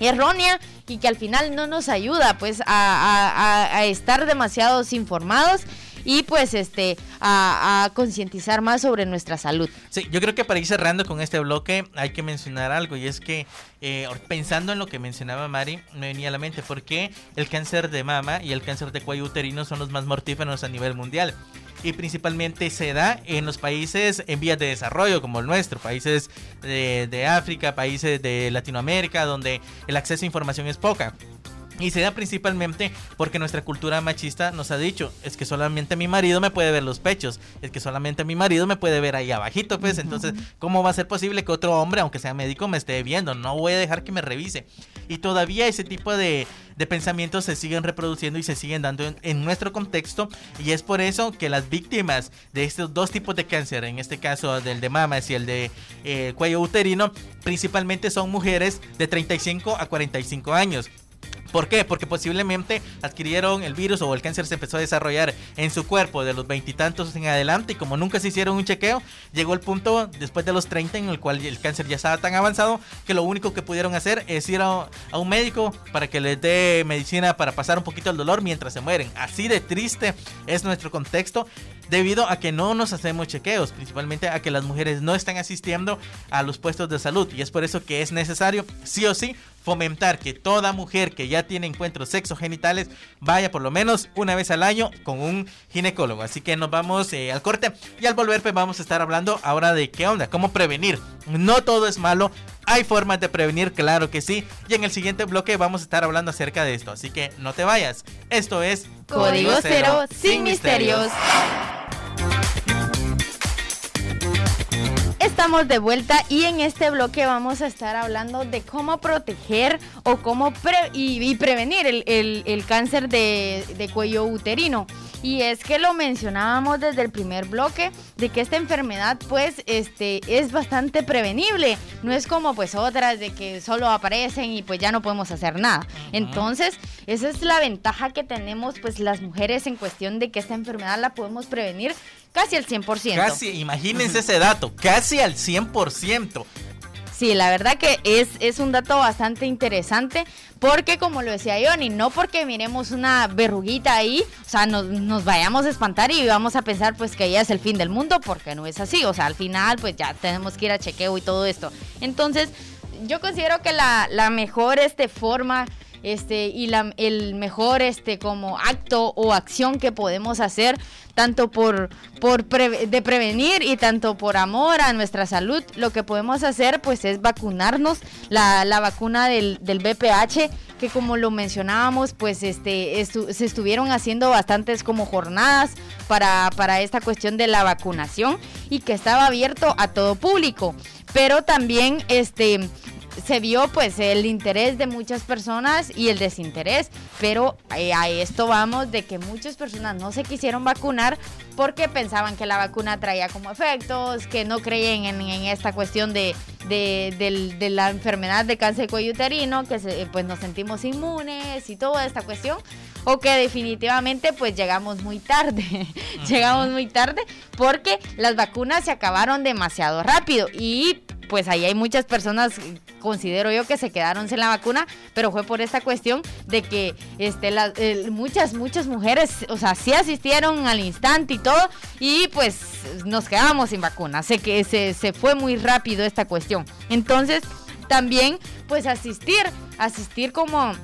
Speaker 2: errónea y que al final no nos ayuda pues a, estar demasiados informados y pues este a, concientizar más sobre nuestra salud.
Speaker 3: Sí, yo creo que para ir cerrando con este bloque hay que mencionar algo y es que eh, pensando en lo que mencionaba Mari me venía a la mente porque el cáncer de mama y el cáncer de cuello uterino son los más mortíferos a nivel mundial y principalmente se da en los países en vías de desarrollo como el nuestro, países de, África, países de Latinoamérica donde el acceso a información es poca. Y se da principalmente porque nuestra cultura machista nos ha dicho, es que solamente mi marido me puede ver los pechos, es que solamente mi marido me puede ver ahí abajito, pues entonces, ¿cómo va a ser posible que otro hombre, aunque sea médico, me esté viendo? No voy a dejar que me revise. Y todavía ese tipo de, de pensamientos se siguen reproduciendo y se siguen dando en, nuestro contexto y es por eso que las víctimas de estos dos tipos de cáncer, en este caso del de mamas y el de eh, cuello uterino, principalmente son mujeres de 35 a 45 años. ¿Por qué? Porque posiblemente adquirieron el virus o el cáncer se empezó a desarrollar en su cuerpo de los veintitantos en adelante y como nunca se hicieron un chequeo, llegó el punto después de los 30 en el cual el cáncer ya estaba tan avanzado que lo único que pudieron hacer es ir a, un médico para que les dé medicina para pasar un poquito el dolor mientras se mueren. Así de triste es nuestro contexto debido a que no nos hacemos chequeos, principalmente a que las mujeres no están asistiendo a los puestos de salud y es por eso que es necesario sí o sí fomentar que toda mujer que ya tiene encuentros sexogenitales vaya por lo menos una vez al año con un ginecólogo. Así que nos vamos eh, al corte y al volver pues vamos a estar hablando ahora de qué onda, cómo prevenir. No todo es malo, hay formas de prevenir, claro que sí. Y en el siguiente bloque vamos a estar hablando acerca de esto. Así que no te vayas. Esto es
Speaker 2: Código, Cero, sin misterios. estamos de vuelta y en este bloque vamos a estar hablando de cómo proteger o cómo y, prevenir el, cáncer de, de, cuello uterino. Y es que lo mencionábamos desde el primer bloque de que esta enfermedad pues este es bastante prevenible. No es como pues otras de que solo aparecen y pues ya no podemos hacer nada. Entonces, esa es la ventaja que tenemos pues las mujeres en cuestión de que esta enfermedad la podemos prevenir casi al 100%.
Speaker 3: Casi, imagínense ese dato, casi al 100%.
Speaker 2: Sí, la verdad que es, es un dato bastante interesante porque como lo decía Johnny, no porque miremos una verruguita ahí, o sea, nos, nos, vayamos a espantar y vamos a pensar pues que ya es el fin del mundo, porque no es así, o sea, al final pues ya tenemos que ir a chequeo y todo esto. Entonces, yo considero que la, la mejor este, forma este, y la, el mejor este, como acto o acción que podemos hacer, tanto por, por de prevenir y tanto por amor a nuestra salud, lo que podemos hacer pues es vacunarnos, la, vacuna del, del BPH, que como lo mencionábamos, pues este, se estuvieron haciendo bastantes como jornadas para, para esta cuestión de la vacunación y que estaba abierto a todo público. Pero también este se vio pues el interés de muchas personas y el desinterés, pero eh, a esto vamos de que muchas personas no se quisieron vacunar porque pensaban que la vacuna traía como efectos, que no creían en, esta cuestión de, de, la enfermedad de cáncer de cuello uterino, que pues nos sentimos inmunes y toda esta cuestión, o que definitivamente pues llegamos muy tarde, llegamos muy tarde porque las vacunas se acabaron demasiado rápido y pues ahí hay muchas personas, considero yo, que se quedaron sin la vacuna, pero fue por esta cuestión de que este, muchas, muchas mujeres, o sea, sí asistieron al instante y todo, y pues nos quedamos sin vacuna. Sé que se, se fue muy rápido esta cuestión. Entonces, también, pues asistir, asistir como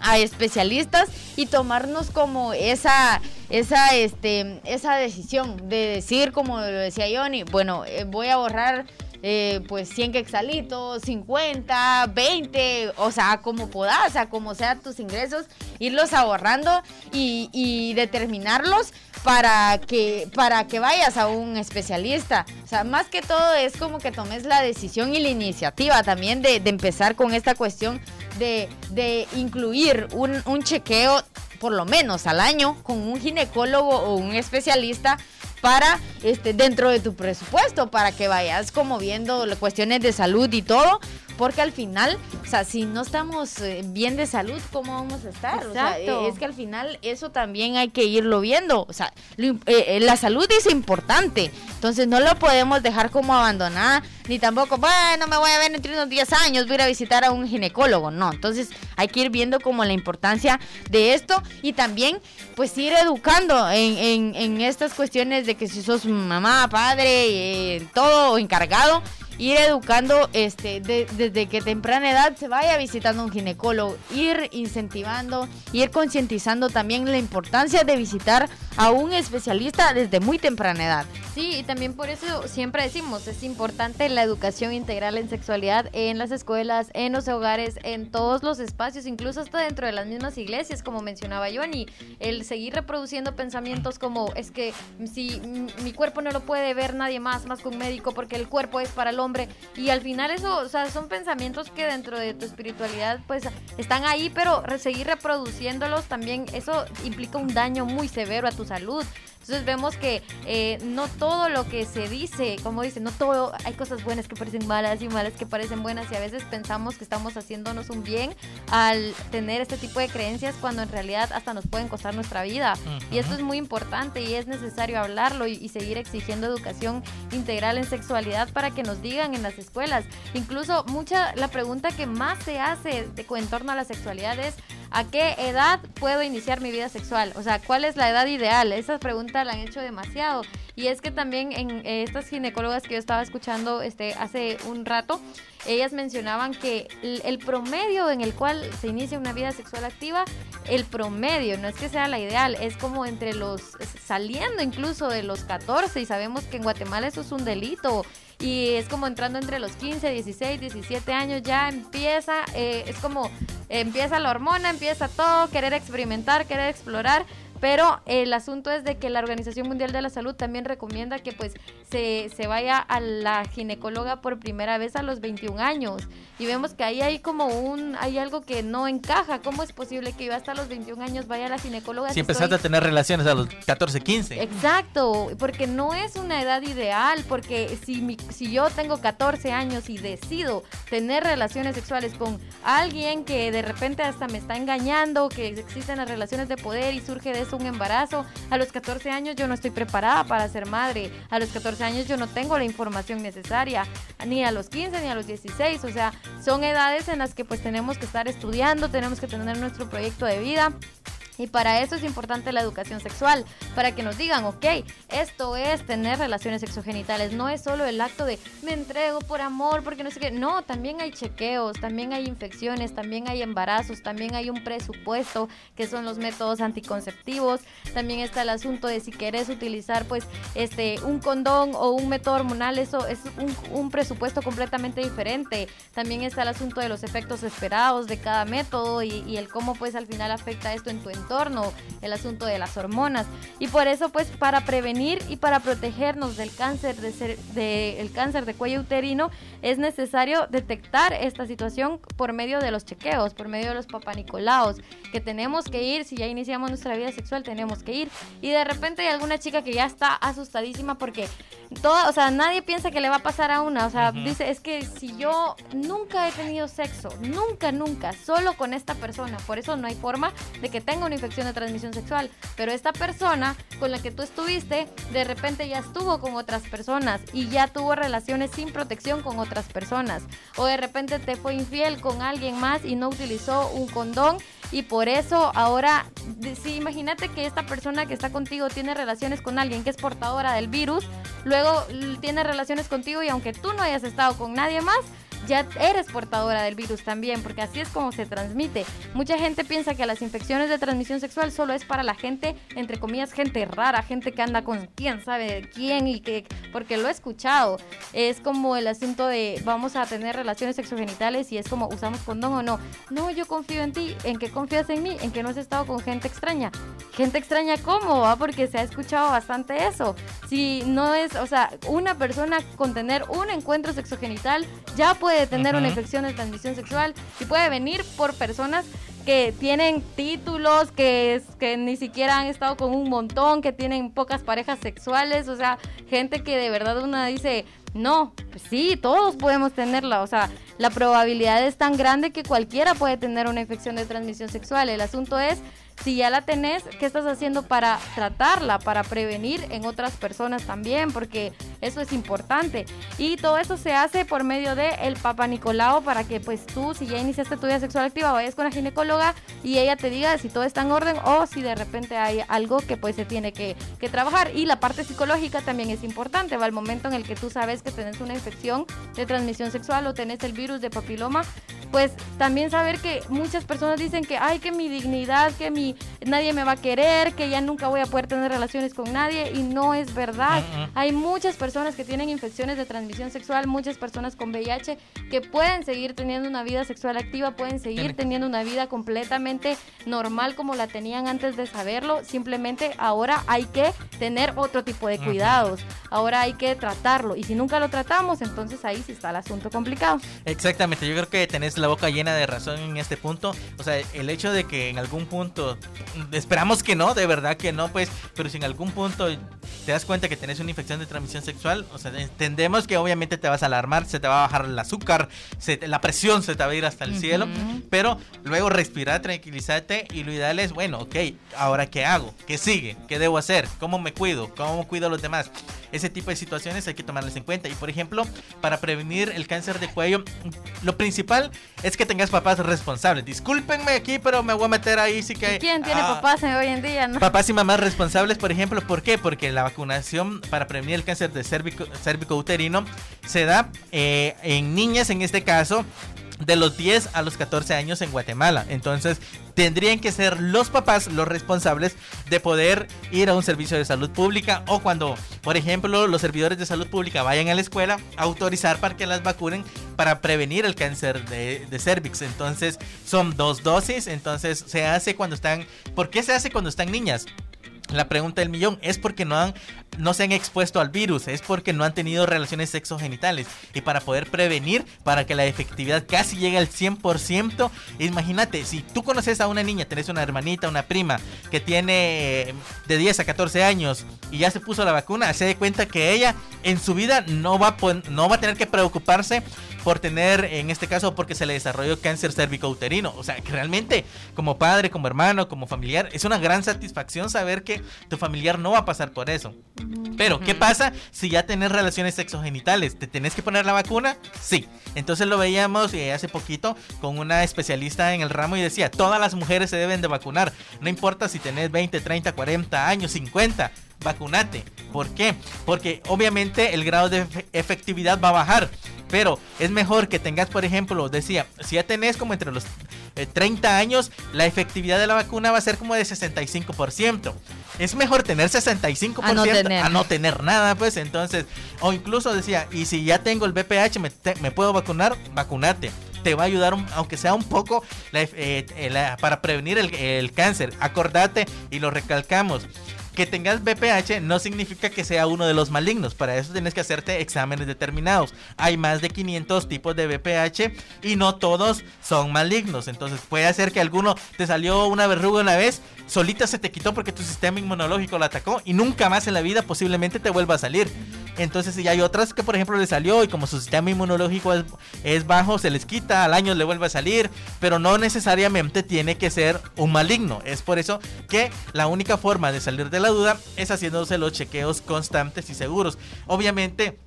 Speaker 2: a especialistas y tomarnos como esa esa este esa decisión de decir como lo decía Johnny bueno eh, voy a borrar eh, pues 100 quexalitos, 50, 20, o sea, como puedas, o sea, como sean tus ingresos, irlos ahorrando y, y, determinarlos para que, para que vayas a un especialista. O sea, más que todo es como que tomes la decisión y la iniciativa también de, de empezar con esta cuestión de, de incluir un chequeo por lo menos al año con un ginecólogo o un especialista para este dentro de tu presupuesto para que vayas como viendo cuestiones de salud y todo porque al final, o sea, si no estamos eh, bien de salud, ¿cómo vamos a estar? O sea, eh, es que al final eso también hay que irlo viendo. O sea, eh, la salud es importante. Entonces no lo podemos dejar como abandonada, ni tampoco, bueno, me voy a ver entre unos 10 años, voy a ir a visitar a un ginecólogo. No, entonces hay que ir viendo como la importancia de esto y también pues ir educando en, en, estas cuestiones de que si sos mamá, padre, todo encargado, ir educando este, desde que temprana edad se vaya visitando un ginecólogo, ir incentivando, ir concientizando también la importancia de visitar a un especialista desde muy temprana edad.
Speaker 1: Sí, y también por eso siempre decimos, es importante la educación integral en sexualidad en las escuelas, en los hogares, en todos los espacios, incluso hasta dentro de las mismas iglesias, como mencionaba Johnny, el seguir reproduciendo pensamientos como es que si mi cuerpo no lo puede ver nadie más, más que un médico, porque el cuerpo es para el hombre, y al final eso, o sea, son pensamientos que dentro de tu espiritualidad pues están ahí, pero seguir reproduciéndolos también, eso implica un daño muy severo a tu salud. Entonces vemos que eh, no todo lo que se dice, como dice, no todo, hay cosas buenas que parecen malas y malas que parecen buenas y a veces pensamos que estamos haciéndonos un bien al tener este tipo de creencias cuando en realidad hasta nos pueden costar nuestra vida. Y esto es muy importante y es necesario hablarlo y, seguir exigiendo educación integral en sexualidad para que nos digan en las escuelas. Incluso mucha, la pregunta que más se hace de, en torno a la sexualidad es ¿a qué edad puedo iniciar mi vida sexual? O sea, ¿cuál es la edad ideal? Esa pregunta la han hecho demasiado. Y es que también en eh, estas ginecólogas que yo estaba escuchando este, hace un rato, ellas mencionaban que el, promedio en el cual se inicia una vida sexual activa, el promedio, no es que sea la ideal, es como entre los, saliendo incluso de los 14 y sabemos que en Guatemala eso es un delito y es como entrando entre los 15, 16, 17 años ya empieza, eh, es como empieza la hormona, empieza todo, querer experimentar, querer explorar, Pero el asunto es de que la Organización Mundial de la Salud también recomienda que pues se, se vaya a la ginecóloga por primera vez a los 21 años. Y vemos que ahí hay como un, hay algo que no encaja. ¿Cómo es posible que yo hasta los 21 años vaya a la ginecóloga?
Speaker 3: Si empezaste a tener relaciones a los 14, 15.
Speaker 1: Exacto, porque no es una edad ideal, porque si, mi, si yo tengo 14 años y decido tener relaciones sexuales con alguien que de repente hasta me está engañando, que existen las relaciones de poder y surge de un embarazo, a los 14 años yo no estoy preparada para ser madre, a los 14 años yo no tengo la información necesaria, ni a los 15 ni a los 16, o sea, son edades en las que pues tenemos que estar estudiando, tenemos que tener nuestro proyecto de vida. Y para eso es importante la educación sexual, para que nos digan, ok, esto es tener relaciones sexogenitales, no es solo el acto de me entrego por amor, porque no sé qué, no, también hay chequeos, también hay infecciones, también hay embarazos, también hay un presupuesto, que son los métodos anticonceptivos, también está el asunto de si quieres utilizar pues este un condón o un método hormonal, eso es un, presupuesto completamente diferente, también está el asunto de los efectos esperados de cada método y, y el cómo pues al final afecta esto en tu entorno entorno, el asunto de las hormonas. Y por eso, pues, para prevenir y para protegernos del cáncer de, ser, de el cáncer de cuello uterino, es necesario detectar esta situación por medio de los chequeos, por medio de los papanicolaos, que tenemos que ir, si ya iniciamos nuestra vida sexual, tenemos que ir. Y de repente hay alguna chica que ya está asustadísima porque toda, o sea, nadie piensa que le va a pasar a una, o sea, dice, es que si yo nunca he tenido sexo, nunca, nunca, solo con esta persona, por eso no hay forma de que tenga una infección de transmisión sexual, pero esta persona con la que tú estuviste, de repente ya estuvo con otras personas y ya tuvo relaciones sin protección con otras personas, o de repente te fue infiel con alguien más y no utilizó un condón y por eso ahora, si imagínate que esta persona que está contigo tiene relaciones con alguien que es portadora del virus, luego tiene relaciones contigo y aunque tú no hayas estado con nadie más, ya eres portadora del virus también, porque así es como se transmite. Mucha gente piensa que las infecciones de transmisión sexual solo es para la gente, entre comillas, gente rara, gente que anda con quién sabe quién y que, porque lo he escuchado. Es como el asunto de vamos a tener relaciones sexogenitales y es como usamos condón o no. No, yo confío en ti, en que confías en mí, en que no has estado con gente extraña. Gente extraña, ¿cómo? va? Porque se ha escuchado bastante eso. Si no es, o sea, una persona con tener un encuentro sexogenital ya puede puede tener una infección de transmisión sexual y puede venir por personas que tienen títulos, que, que ni siquiera han estado con un montón, que tienen pocas parejas sexuales, o sea, gente que de verdad una dice, no, pues sí, todos podemos tenerla, o sea, la probabilidad es tan grande que cualquiera puede tener una infección de transmisión sexual. El asunto es si ya la tenés, ¿qué estás haciendo para tratarla, para prevenir en otras personas también? Porque eso es importante. Y todo eso se hace por medio de el Papa Nicolau para que pues tú, si ya iniciaste tu vida sexual activa, vayas con la ginecóloga y ella te diga si todo está en orden o si de repente hay algo que pues se tiene que, que trabajar. Y la parte psicológica también es importante. Va al momento en el que tú sabes que tenés una infección de transmisión sexual o tenés el virus de papiloma, pues también saber que muchas personas dicen que, ay, que mi dignidad, que mi nadie me va a querer, que ya nunca voy a poder tener relaciones con nadie y no es verdad. Hay muchas personas que tienen infecciones de transmisión sexual, muchas personas con VIH que pueden seguir teniendo una vida sexual activa, pueden seguir teniendo una vida completamente normal como la tenían antes de saberlo. Simplemente ahora hay que tener otro tipo de cuidados. Ahora hay que tratarlo y si nunca lo tratamos, entonces ahí sí está el asunto complicado.
Speaker 3: Exactamente, yo creo que tenés la boca llena de razón en este punto. O sea, el hecho de que en algún punto esperamos que no, de verdad que no, pues, pero si en algún punto te das cuenta que tienes una infección de transmisión sexual, o sea, entendemos que obviamente te vas a alarmar, se te va a bajar el azúcar, la presión se te va a ir hasta el cielo, pero luego respirar, tranquilízate y lo ideal es, bueno, ok, ahora qué hago, qué sigue, qué debo hacer, cómo me cuido, cómo cuido a los demás. Ese tipo de situaciones hay que tomarlas en cuenta. Y por ejemplo, para prevenir el cáncer de cuello, lo principal es que tengas papás responsables. Discúlpenme aquí, pero me voy a meter ahí sí que
Speaker 1: ¿Quién tiene ah, papás hoy en día? No?
Speaker 3: Papás y mamás responsables, por ejemplo, ¿por qué? Porque la vacunación para prevenir el cáncer de cérvico, uterino se da eh, en niñas, en este caso, de los 10 a los 14 años en Guatemala. Entonces, tendrían que ser los papás los responsables de poder ir a un servicio de salud pública o cuando, por ejemplo, los servidores de salud pública vayan a la escuela, autorizar para que las vacunen para prevenir el cáncer de, de cervix. Entonces, son dos dosis, entonces se hace cuando están... ¿Por qué se hace cuando están niñas? la pregunta del millón es porque no han no se han expuesto al virus, es porque no han tenido relaciones sexogenitales. Y para poder prevenir, para que la efectividad casi llegue al 100%, imagínate, si tú conoces a una niña, tenés una hermanita, una prima que tiene eh, de 10 a 14 años y ya se puso la vacuna, se dé cuenta que ella en su vida no va no va a tener que preocuparse por tener, en este caso, porque se le desarrolló cáncer cervicouterino. O sea, que realmente, como padre, como hermano, como familiar, es una gran satisfacción saber que tu familiar no va a pasar por eso. Pero, ¿qué pasa si ya tenés relaciones sexogenitales? ¿Te tenés que poner la vacuna? Sí. Entonces lo veíamos eh, hace poquito con una especialista en el ramo y decía, todas las mujeres se deben de vacunar. No importa si tenés 20, 30, 40 años, 50 vacunate. ¿Por qué? Porque obviamente el grado de efectividad va a bajar. Pero es mejor que tengas, por ejemplo, decía, si ya tenés como entre los 30 eh, años, la efectividad de la vacuna va a ser como de 65%. Es mejor tener 65% a no tener, a no tener nada, pues entonces, o incluso decía, y si ya tengo el BPH, me, puedo vacunar, vacunate te va a ayudar, aunque sea un poco, eh, eh, para prevenir el, el, cáncer. Acordate y lo recalcamos que tengas BPH no significa que sea uno de los malignos. Para eso tienes que hacerte exámenes determinados. Hay más de 500 tipos de BPH y no todos son malignos. Entonces puede ser que alguno te salió una verruga una vez, solita se te quitó porque tu sistema inmunológico la atacó y nunca más en la vida posiblemente te vuelva a salir. Entonces, si hay otras que, por ejemplo, le salió y como su sistema inmunológico es, bajo, se les quita, al año le vuelve a salir, pero no necesariamente tiene que ser un maligno. Es por eso que la única forma de salir de la duda es haciéndose los chequeos constantes y seguros. Obviamente,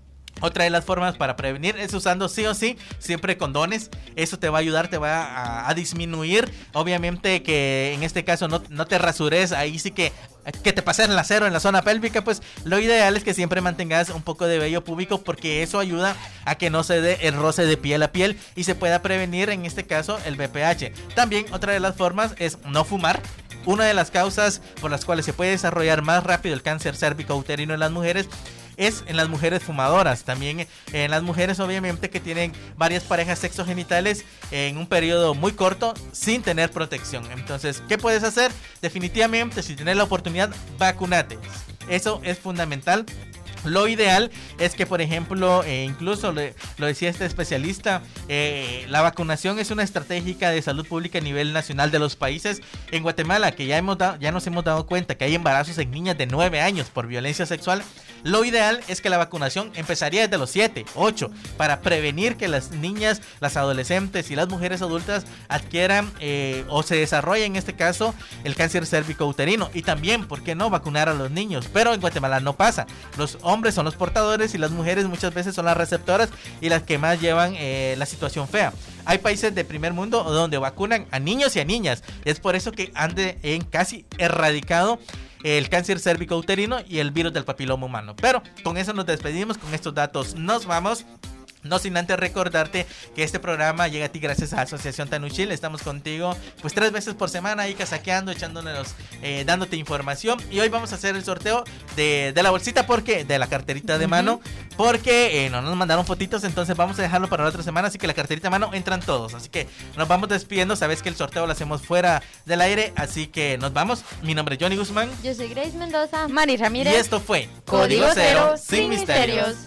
Speaker 3: otra de las formas para prevenir es usando sí o sí siempre condones. Eso te va a ayudar, te va a, disminuir. Obviamente que en este caso no, no, te rasures. Ahí sí que que te pases el acero en la zona pélvica. Pues lo ideal es que siempre mantengas un poco de vello púbico porque eso ayuda a que no se dé el roce de piel a piel y se pueda prevenir en este caso el BPH. También otra de las formas es no fumar. Una de las causas por las cuales se puede desarrollar más rápido el cáncer cérvico uterino en las mujeres es en las mujeres fumadoras. También en las mujeres obviamente que tienen varias parejas sexogenitales en un periodo muy corto sin tener protección. Entonces, ¿qué puedes hacer? Definitivamente, si tienes la oportunidad, vacunate. Eso es fundamental lo ideal es que, por ejemplo, eh, incluso lo decía este especialista, eh, la vacunación es una estratégica de salud pública a nivel nacional de los países. En Guatemala, que ya, hemos ya nos hemos dado cuenta que hay embarazos en niñas de 9 años por violencia sexual, lo ideal es que la vacunación empezaría desde los 7, 8, para prevenir que las niñas, las adolescentes y las mujeres adultas adquieran eh, o se desarrollen en este caso el cáncer cérvico uterino. Y también, ¿por qué no vacunar a los niños? Pero en Guatemala no pasa. Los hombres son los portadores y las mujeres muchas veces son las receptoras y las que más llevan eh, la situación fea. Hay países de primer mundo donde vacunan a niños y a niñas. Es por eso que han en casi erradicado el cáncer cérvico uterino y el virus del papiloma humano. Pero con eso nos despedimos, con estos datos nos vamos. No sin antes recordarte que este programa llega a ti gracias a Asociación Tanuchil. Estamos contigo pues tres veces por semana ahí casaqueando, echándonos, eh, dándote información. Y hoy vamos a hacer el sorteo de, la bolsita porque, de la carterita de mano, porque eh, no nos mandaron fotitos, entonces vamos a dejarlo para la otra semana. Así que la carterita de mano entran todos. Así que nos vamos despidiendo. Sabes que el sorteo lo hacemos fuera del aire, así que nos vamos. Mi nombre es Johnny Guzmán.
Speaker 1: Yo soy Grace Mendoza.
Speaker 2: Mari Ramírez.
Speaker 3: Y esto fue
Speaker 2: Código, Cero, sin misterios.